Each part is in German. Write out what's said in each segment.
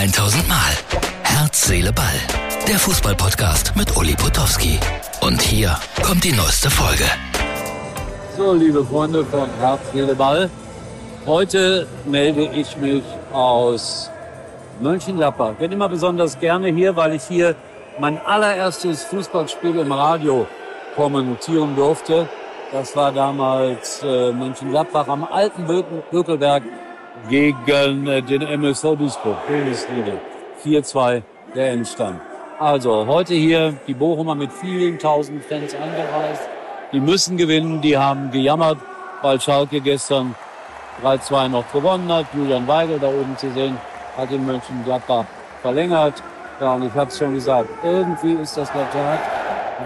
1000 Mal. Herz, Seele, Ball. Der Fußballpodcast mit Uli Potowski. Und hier kommt die neueste Folge. So, liebe Freunde von Herz, Seele, Ball. Heute melde ich mich aus Mönchengladbach. Bin immer besonders gerne hier, weil ich hier mein allererstes Fußballspiel im Radio kommentieren durfte. Das war damals äh, Mönchengladbach am alten Bökelberg gegen äh, den MSV Duisburg, Bundesliga. 4-2 der Endstand. Also heute hier die Bochumer mit vielen tausend Fans angereist. Die müssen gewinnen, die haben gejammert, weil Schalke gestern 3-2 noch gewonnen hat. Julian Weigel da oben zu sehen, hat in Mönchengladbach verlängert. Ja, und ich habe es schon gesagt, irgendwie ist das der Tag,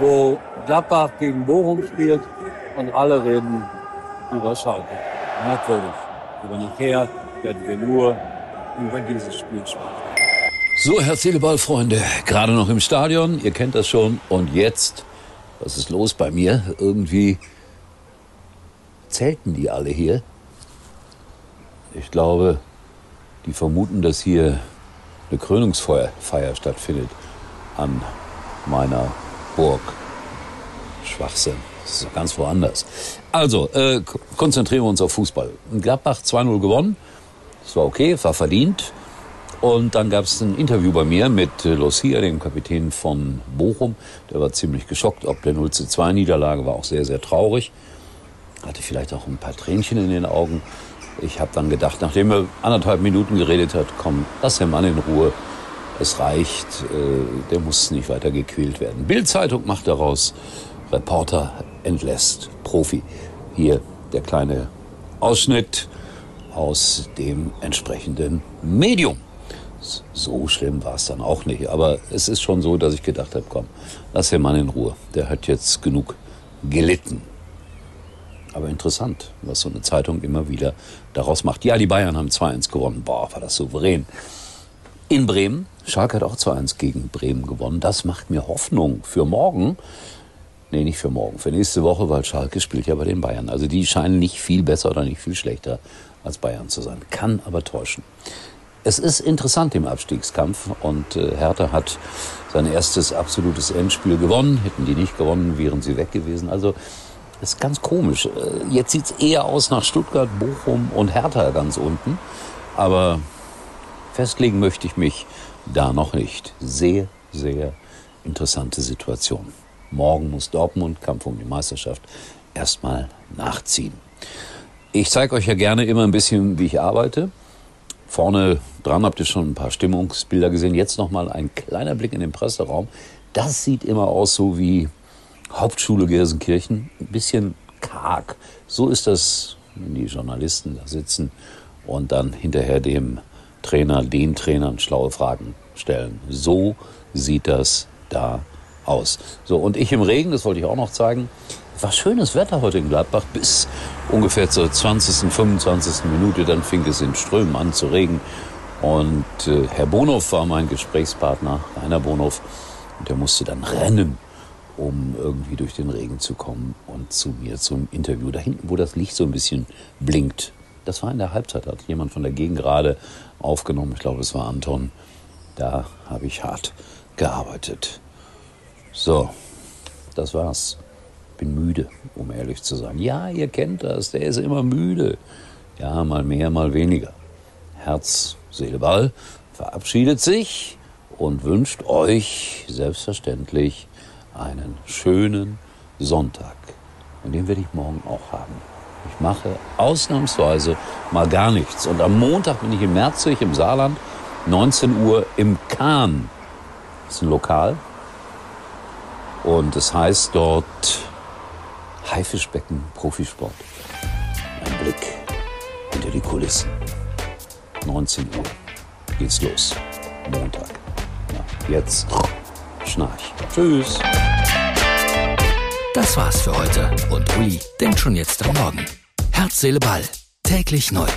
wo Gladbach gegen Bochum spielt und alle reden über Schalke. Merkwürdig. Aber nachher werden wir nur über dieses Spiel sprechen. So, Herr Seeleball, Freunde, gerade noch im Stadion, ihr kennt das schon. Und jetzt, was ist los bei mir? Irgendwie zelten die alle hier. Ich glaube, die vermuten, dass hier eine Krönungsfeier stattfindet an meiner Burg. Schwachsinn. Das ist ganz woanders. Also, äh, konzentrieren wir uns auf Fußball. Gladbach 2-0 gewonnen. Das war okay, war verdient. Und dann gab es ein Interview bei mir mit äh, Lucia, dem Kapitän von Bochum. Der war ziemlich geschockt, ob der 0 2 Niederlage war auch sehr, sehr traurig. Hatte vielleicht auch ein paar Tränchen in den Augen. Ich habe dann gedacht, nachdem er anderthalb Minuten geredet hat, komm, lass den Mann in Ruhe. Es reicht, äh, der muss nicht weiter gequält werden. Bild-Zeitung macht daraus, Reporter entlässt Profi. Hier der kleine Ausschnitt aus dem entsprechenden Medium. So schlimm war es dann auch nicht. Aber es ist schon so, dass ich gedacht habe, komm, lass den Mann in Ruhe. Der hat jetzt genug gelitten. Aber interessant, was so eine Zeitung immer wieder daraus macht. Ja, die Bayern haben 2-1 gewonnen. Boah, war das souverän. In Bremen, Schalke hat auch 2-1 gegen Bremen gewonnen. Das macht mir Hoffnung für morgen. Nee, nicht für morgen, für nächste Woche, weil Schalke spielt ja bei den Bayern. Also die scheinen nicht viel besser oder nicht viel schlechter als Bayern zu sein. Kann aber täuschen. Es ist interessant im Abstiegskampf und äh, Hertha hat sein erstes absolutes Endspiel gewonnen. Hätten die nicht gewonnen, wären sie weg gewesen. Also ist ganz komisch. Äh, jetzt sieht es eher aus nach Stuttgart, Bochum und Hertha ganz unten. Aber festlegen möchte ich mich da noch nicht. Sehr, sehr interessante Situation. Morgen muss Dortmund, Kampf um die Meisterschaft, erstmal nachziehen. Ich zeige euch ja gerne immer ein bisschen, wie ich arbeite. Vorne dran habt ihr schon ein paar Stimmungsbilder gesehen. Jetzt nochmal ein kleiner Blick in den Presseraum. Das sieht immer aus so wie Hauptschule Gelsenkirchen. Ein bisschen karg. So ist das, wenn die Journalisten da sitzen und dann hinterher dem Trainer, den Trainern schlaue Fragen stellen. So sieht das da aus. So, und ich im Regen, das wollte ich auch noch zeigen. War schönes Wetter heute in Gladbach bis ungefähr zur 20., 25. Minute. Dann fing es in Strömen an zu regen. Und äh, Herr Bonhoff war mein Gesprächspartner, Rainer Bonhoff. Und der musste dann rennen, um irgendwie durch den Regen zu kommen und zu mir zum Interview. Da hinten, wo das Licht so ein bisschen blinkt. Das war in der Halbzeit, hat jemand von der Gegend gerade aufgenommen. Ich glaube, es war Anton. Da habe ich hart gearbeitet. So, das war's. Bin müde, um ehrlich zu sein. Ja, ihr kennt das, der ist immer müde. Ja, mal mehr, mal weniger. Herz, Seele, Ball verabschiedet sich und wünscht euch selbstverständlich einen schönen Sonntag. Und den werde ich morgen auch haben. Ich mache ausnahmsweise mal gar nichts. Und am Montag bin ich in Merzig im Saarland, 19 Uhr im Kahn. Das ist ein Lokal, und es heißt dort Haifischbecken Profisport. Ein Blick hinter die Kulissen. 19 Uhr geht's los. Montag. Ja, jetzt schnarch. Tschüss. Das war's für heute. Und Uli denkt schon jetzt am Morgen. Herz, Seele, Ball. Täglich neu.